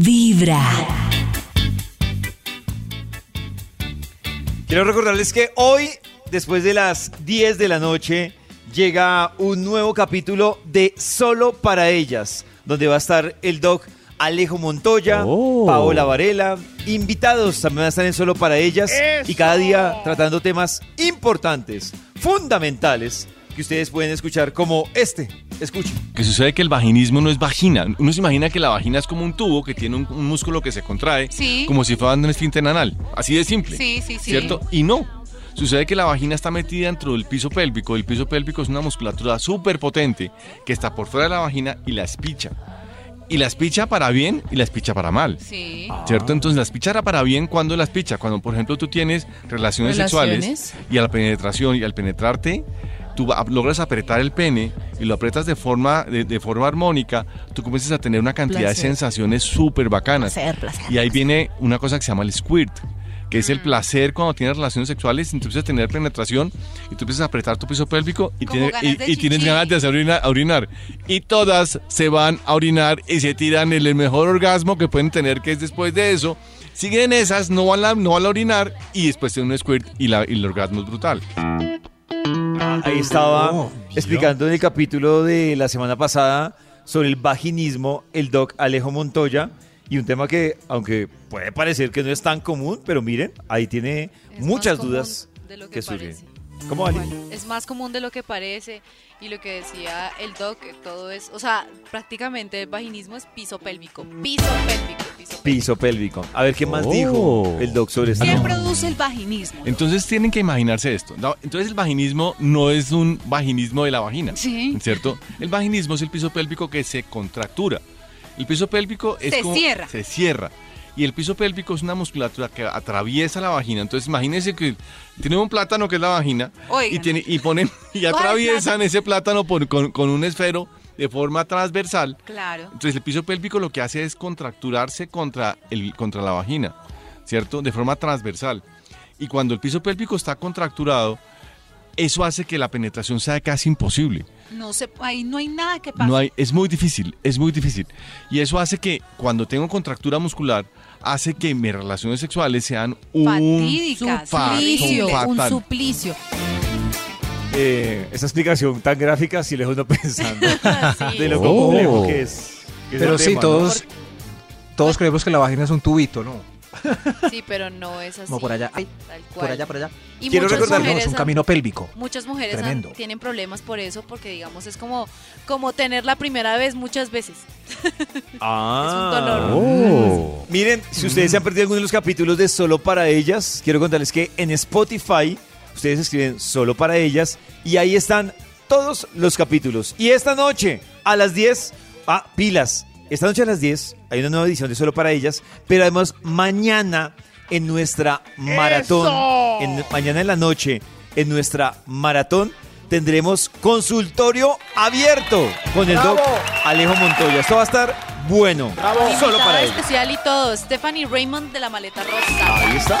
Vibra. Quiero recordarles que hoy, después de las 10 de la noche, llega un nuevo capítulo de Solo para Ellas, donde va a estar el doc Alejo Montoya, Oh. Paola Varela, invitados también van a estar en Solo para Ellas y cada día tratando temas importantes, fundamentales, que ustedes pueden escuchar como este. Escuchen. Que sucede que el vaginismo no es vagina. Uno se imagina que la vagina es como un tubo que tiene un, un músculo que se contrae, Sí. como si fuera un esfínter anal. Así de simple. Sí, sí, sí. ¿Cierto? Y no. Sucede que la vagina está metida dentro del piso pélvico. El piso pélvico es una musculatura súper potente que está por fuera de la vagina y la espicha. Y la espicha para bien y la espicha para mal. Sí. ¿Cierto? Entonces, la espichará para bien cuando la espicha. Cuando, por ejemplo, tú tienes relaciones, Relaciones. sexuales y a la penetración y al penetrarte, tú logras apretar el pene y lo apretas de forma, de, de forma armónica, tú comienzas a tener una cantidad de sensaciones súper bacanas. Placer, placer, Y ahí viene una cosa que se llama el squirt, que es el placer cuando tienes relaciones sexuales, y tú empiezas a tener penetración y tú empiezas a apretar tu piso pélvico y, ganas de tienes ganas de hacer orina- orinar. Y todas se van a orinar y se tiran el, el mejor orgasmo que pueden tener, que es después de eso. Siguen esas, no van a, no van a orinar y después tienen un squirt y, la- y el orgasmo es brutal. Ahí estaba explicando en el capítulo de la semana pasada sobre el vaginismo el doc Alejo Montoya y un tema que, aunque puede parecer que no es tan común, pero miren, ahí tiene Es muchas dudas de lo que que surgen. ¿Cómo, Ali? Igual, Es más común de lo que parece y lo que decía el doc, que todo es, o sea, prácticamente el vaginismo es piso pélvico, piso pélvico, piso pélvico. A ver qué más Oh. dijo el doc sobre esto. ¿Quién produce el vaginismo? Entonces tienen que imaginarse esto. Entonces el vaginismo no es un vaginismo de la vagina. Sí. ¿Cierto? El vaginismo es el piso pélvico que se contractura. El piso pélvico es Se como- cierra. Se cierra. Y el piso pélvico es una musculatura que atraviesa la vagina. Entonces imagínense que tienen un plátano que es la vagina y, Oigan. tiene, y ponen y ¿Cuál atraviesan plátano? ese plátano por- con, con un esfero de forma transversal. Claro. Entonces el piso pélvico lo que hace es contracturarse contra, el, contra la vagina, ¿cierto? De forma transversal. Y cuando el piso pélvico está contracturado, eso hace que la penetración sea casi imposible. No se, ahí no hay nada que pase. No hay, es muy difícil, es muy difícil. Y eso hace que cuando tengo contractura muscular, hace que mis relaciones sexuales sean un suplicio, un un fatal. suplicio. Eh, esa explicación tan gráfica sí lejos no pensando Sí. de lo Oh. complejo que es. que Pero sí, tema, ¿no? todos, todos creemos que la vagina es un tubito, ¿no? Sí, pero no es así. Como por allá, ay, tal por allá, por allá. Y Quiero recordar- No, es un camino pélvico. Muchas mujeres han- tienen problemas por eso, porque digamos es como, como tener la primera vez muchas veces. Ah. Es un dolor. Oh. Miren, si ustedes se han perdido alguno de los capítulos de Solo para Ellas, quiero contarles que en Spotify ustedes escriben Solo para Ellas y ahí están todos los capítulos. Y esta noche a las 10, ah, pilas, esta noche a las 10 hay una nueva edición de Solo para Ellas, pero además mañana en nuestra maratón, en, mañana en la noche en nuestra maratón tendremos consultorio abierto con el doc Alejo Montoya. Esto va a estar bueno. Solo para ellos. especial y todo. Stephanie Raymond de la maleta rosa. Ahí está.